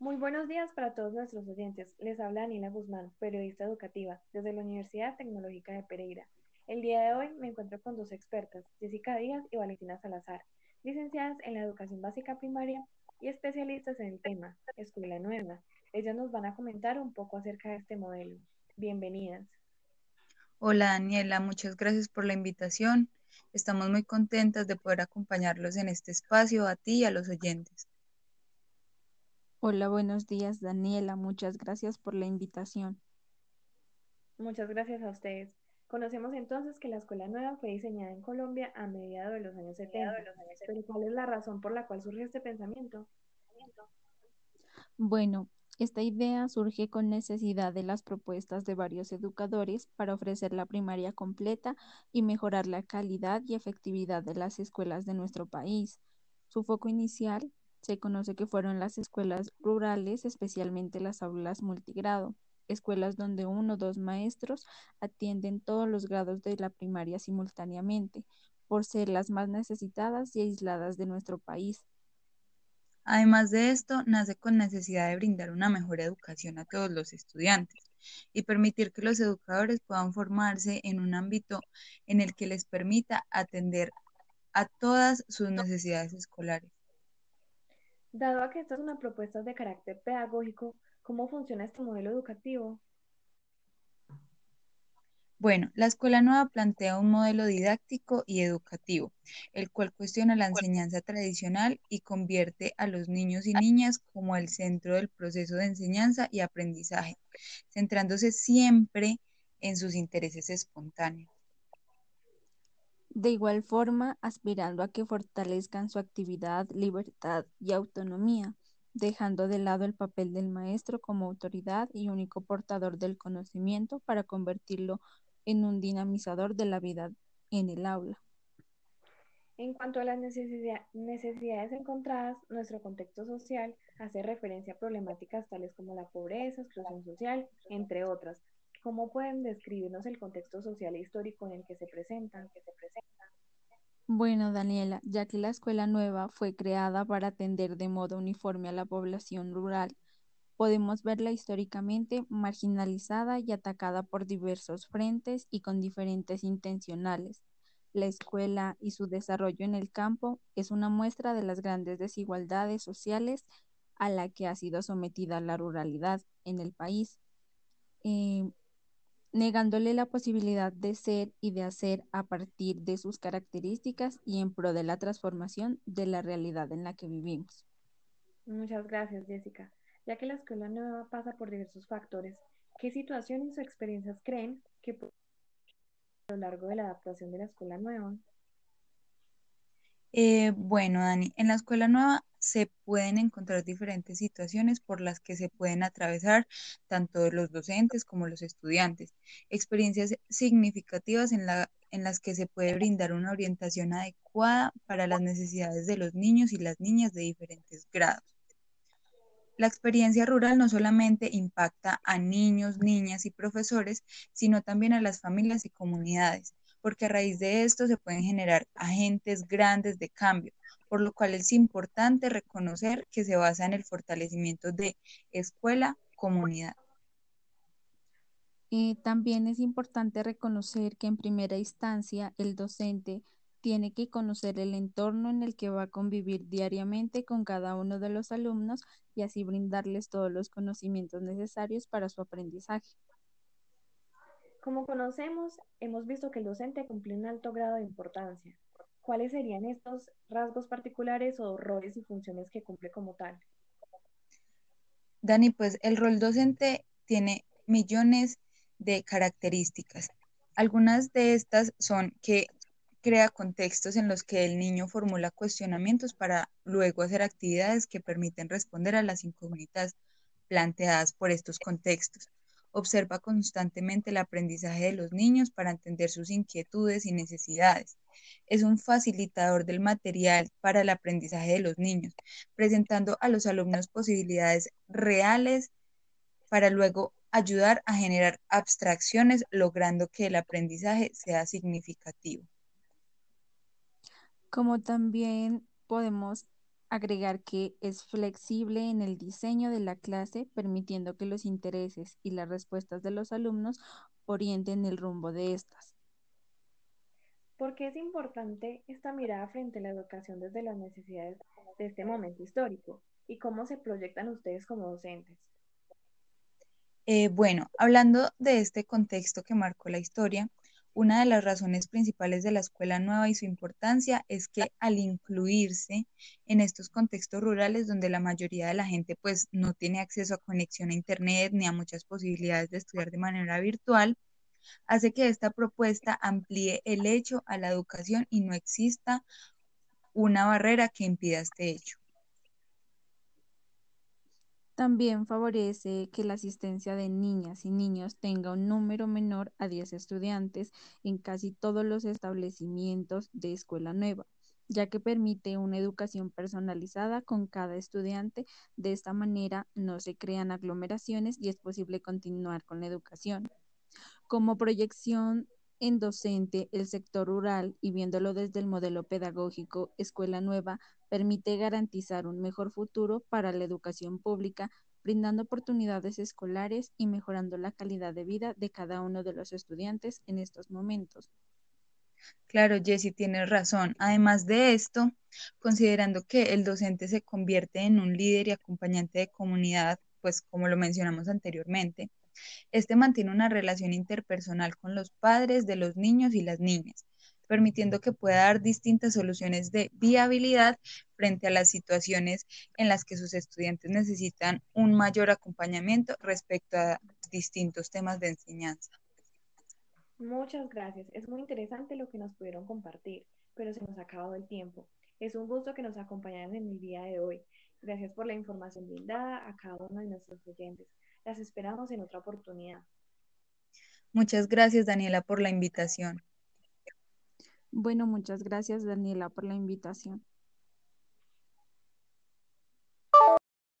Muy buenos días para todos nuestros oyentes. Les habla Daniela Guzmán, periodista educativa, desde la Universidad Tecnológica de Pereira. El día de hoy me encuentro con dos expertas, Jessica Díaz y Valentina Salazar, licenciadas en la educación básica primaria y especialistas en el tema, Escuela Nueva. Ellas nos van a comentar un poco acerca de este modelo. Bienvenidas. Hola Daniela, muchas gracias por la invitación. Estamos muy contentas de poder acompañarlos en este espacio a ti y a los oyentes. Hola, buenos días Daniela, muchas gracias por la invitación. Muchas gracias a ustedes. Conocemos entonces que la escuela nueva fue diseñada en Colombia a mediados de los años 70. Pero ¿cuál es la razón por la cual surgió este pensamiento? Bueno, esta idea surge con necesidad de las propuestas de varios educadores para ofrecer la primaria completa y mejorar la calidad y efectividad de las escuelas de nuestro país. Su foco inicial se conoce que fueron las escuelas rurales, especialmente las aulas multigrado, escuelas donde uno o dos maestros atienden todos los grados de la primaria simultáneamente, por ser las más necesitadas y aisladas de nuestro país. Además de esto, nace con necesidad de brindar una mejor educación a todos los estudiantes y permitir que los educadores puedan formarse en un ámbito en el que les permita atender a todas sus necesidades escolares. Dado a que esta es una propuesta de carácter pedagógico, ¿cómo funciona este modelo educativo? Bueno, la escuela nueva plantea un modelo didáctico y educativo, el cual cuestiona la enseñanza tradicional y convierte a los niños y niñas como el centro del proceso de enseñanza y aprendizaje, centrándose siempre en sus intereses espontáneos. De igual forma, aspirando a que fortalezcan su actividad, libertad y autonomía, dejando de lado el papel del maestro como autoridad y único portador del conocimiento para convertirlo en un dinamizador de la vida en el aula. En cuanto a las necesidades encontradas, nuestro contexto social hace referencia a problemáticas tales como la pobreza, exclusión social, entre otras. ¿Cómo pueden describirnos el contexto social e histórico en el que se presentan? Bueno, Daniela, ya que la escuela nueva fue creada para atender de modo uniforme a la población rural, podemos verla históricamente marginalizada y atacada por diversos frentes y con diferentes intencionales. La escuela y su desarrollo en el campo es una muestra de las grandes desigualdades sociales a la que ha sido sometida la ruralidad en el país, eh, negándole la posibilidad de ser y de hacer a partir de sus características y en pro de la transformación de la realidad en la que vivimos. Muchas gracias, Jessica ya que la escuela nueva pasa por diversos factores. ¿Qué situaciones o experiencias creen que a lo largo de la adaptación de la escuela nueva? Eh, bueno, Dani, en la escuela nueva se pueden encontrar diferentes situaciones por las que se pueden atravesar tanto los docentes como los estudiantes. Experiencias significativas en, la, en las que se puede brindar una orientación adecuada para las necesidades de los niños y las niñas de diferentes grados. La experiencia rural no solamente impacta a niños, niñas y profesores, sino también a las familias y comunidades, porque a raíz de esto se pueden generar agentes grandes de cambio, por lo cual es importante reconocer que se basa en el fortalecimiento de escuela-comunidad. Y también es importante reconocer que en primera instancia el docente tiene que conocer el entorno en el que va a convivir diariamente con cada uno de los alumnos y así brindarles todos los conocimientos necesarios para su aprendizaje. Como conocemos, hemos visto que el docente cumple un alto grado de importancia. ¿Cuáles serían estos rasgos particulares o roles y funciones que cumple como tal? Dani, pues el rol docente tiene millones de características. Algunas de estas son que crea contextos en los que el niño formula cuestionamientos para luego hacer actividades que permiten responder a las incógnitas planteadas por estos contextos. Observa constantemente el aprendizaje de los niños para entender sus inquietudes y necesidades. Es un facilitador del material para el aprendizaje de los niños, presentando a los alumnos posibilidades reales para luego ayudar a generar abstracciones, logrando que el aprendizaje sea significativo como también podemos Agregar que es flexible en el diseño de la clase, permitiendo que los intereses y las respuestas de los alumnos orienten el rumbo de estas. ¿Por qué es importante esta mirada frente a la educación desde las necesidades de este momento histórico? ¿Y cómo se proyectan ustedes como docentes? Eh, bueno, hablando de este contexto que marcó la historia, una de las razones principales de la escuela nueva y su importancia es que al incluirse en estos contextos rurales donde la mayoría de la gente pues no tiene acceso a conexión a internet ni a muchas posibilidades de estudiar de manera virtual, hace que esta propuesta amplíe el hecho a la educación y no exista una barrera que impida este hecho. También favorece que la asistencia de niñas y niños tenga un número menor a 10 estudiantes en casi todos los establecimientos de escuela nueva, ya que permite una educación personalizada con cada estudiante. De esta manera no se crean aglomeraciones y es posible continuar con la educación. Como proyección en docente, el sector rural y viéndolo desde el modelo pedagógico, Escuela Nueva permite garantizar un mejor futuro para la educación pública, brindando oportunidades escolares y mejorando la calidad de vida de cada uno de los estudiantes en estos momentos. Claro, Jessy, tienes razón. Además de esto, considerando que el docente se convierte en un líder y acompañante de comunidad, pues como lo mencionamos anteriormente, este mantiene una relación interpersonal con los padres de los niños y las niñas, permitiendo que pueda dar distintas soluciones de viabilidad frente a las situaciones en las que sus estudiantes necesitan un mayor acompañamiento respecto a distintos temas de enseñanza. Muchas gracias. Es muy interesante lo que nos pudieron compartir, pero se nos ha acabado el tiempo. Es un gusto que nos acompañaran en el día de hoy. Gracias por la información brindada a cada uno de nuestros oyentes. Las esperamos en otra oportunidad. Muchas gracias, Daniela, por la invitación. Bueno, muchas gracias, Daniela, por la invitación.